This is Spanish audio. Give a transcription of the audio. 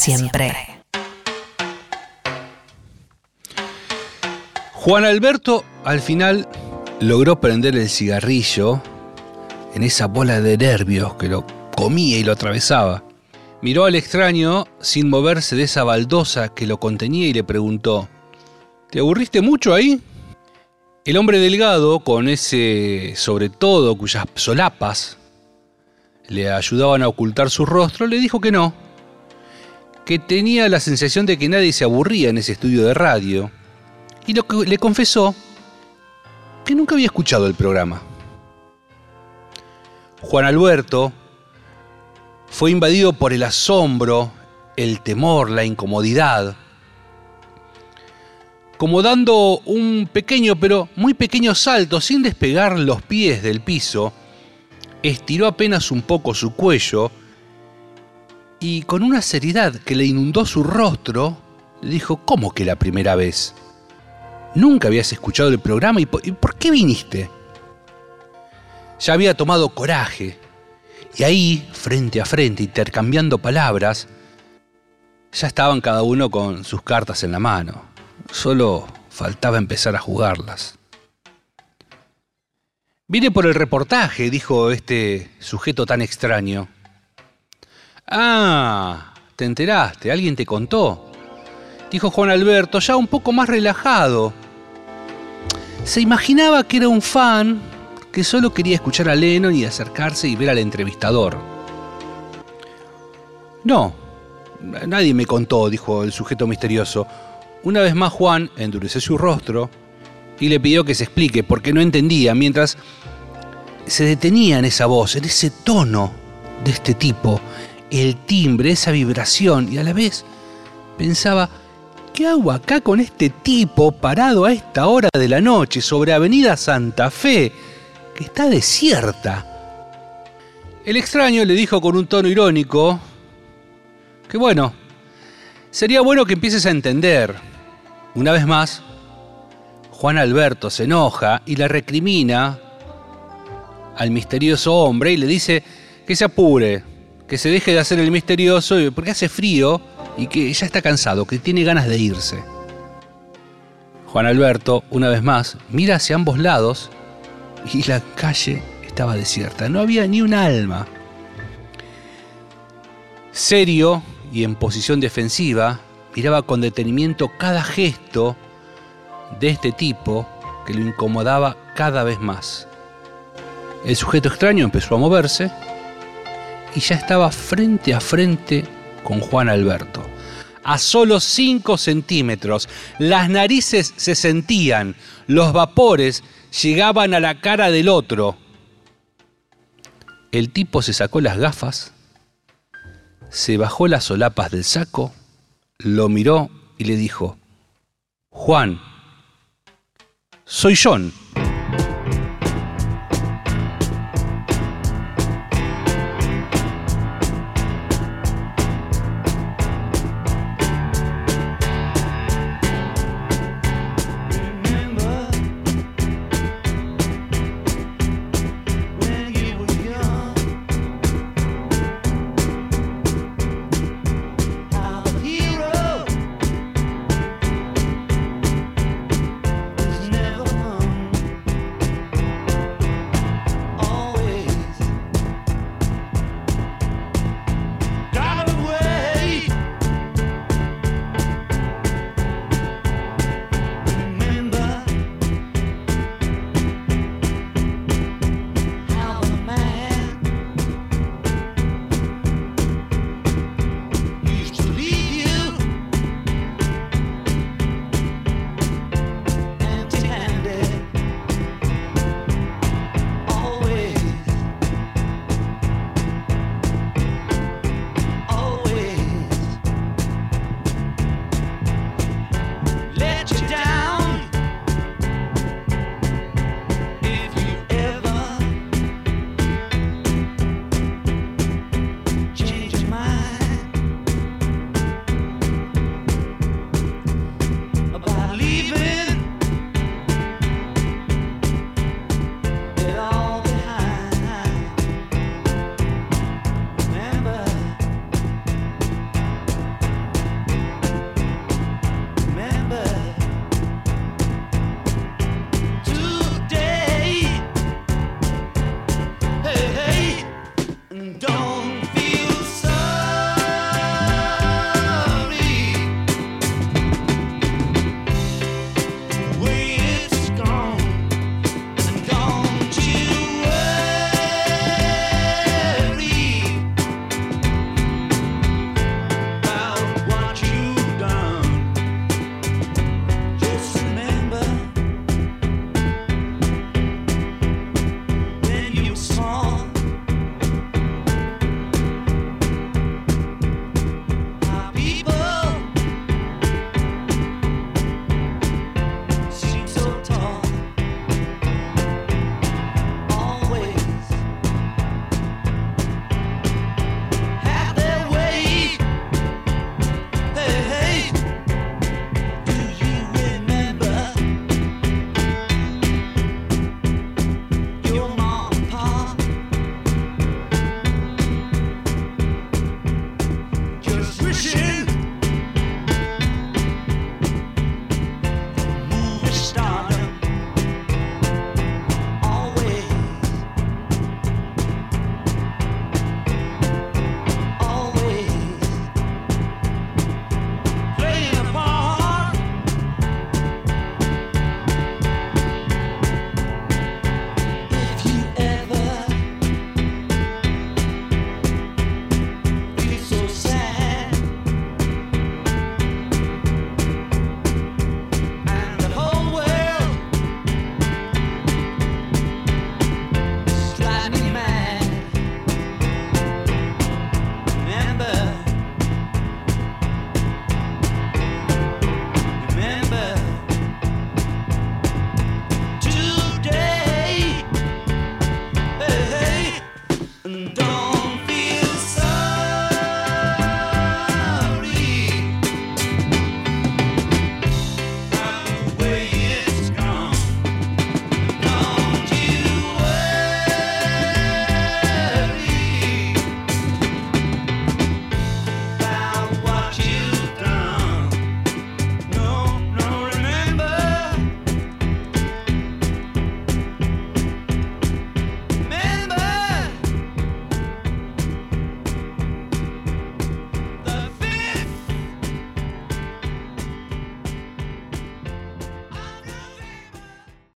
Siempre. Juan Alberto al final logró prender el cigarrillo en esa bola de nervios que lo comía y lo atravesaba. Miró al extraño sin moverse de esa baldosa que lo contenía y le preguntó, ¿Te aburriste mucho ahí? El hombre delgado, con ese sobre todo cuyas solapas le ayudaban a ocultar su rostro, le dijo que no, que tenía la sensación de que nadie se aburría en ese estudio de radio y lo que le confesó que nunca había escuchado el programa. Juan Alberto fue invadido por el asombro, el temor, la incomodidad, como dando un pequeño pero muy pequeño salto sin despegar los pies del piso, estiró apenas un poco su cuello y con una seriedad que le inundó su rostro, le dijo, ¿cómo que la primera vez? Nunca habías escuchado el programa y por, qué viniste? Ya había tomado coraje y ahí, frente a frente, intercambiando palabras, ya estaban cada uno con sus cartas en la mano. Solo faltaba empezar a jugarlas. Vine por el reportaje, dijo este sujeto tan extraño. Ah, te enteraste, alguien te contó. Dijo Juan Alberto, ya un poco más relajado. Se imaginaba que era un fan que solo quería escuchar a Lennon y acercarse y ver al entrevistador. No, nadie me contó, dijo el sujeto misterioso. Una vez más Juan endureció su rostro y le pidió que se explique porque no entendía mientras se detenía en esa voz, en ese tono de este tipo, el timbre, esa vibración y a la vez pensaba, ¿qué hago acá con este tipo parado a esta hora de la noche sobre Avenida Santa Fe, que está desierta? El extraño le dijo con un tono irónico que bueno, sería bueno que empieces a entender. Una vez más, Juan Alberto se enoja y le recrimina al misterioso hombre y le dice que se apure, que se deje de hacer el misterioso porque hace frío y que ya está cansado, que tiene ganas de irse. Juan Alberto, una vez más, mira hacia ambos lados y la calle estaba desierta, no había ni un alma. Serio y en posición defensiva, miraba con detenimiento cada gesto de este tipo que lo incomodaba cada vez más. El sujeto extraño empezó a moverse y ya estaba frente a frente con Juan Alberto. A solo 5 centímetros, las narices se sentían, los vapores llegaban a la cara del otro. El tipo se sacó las gafas, se bajó las solapas del saco, lo miró y le dijo, Juan, soy John.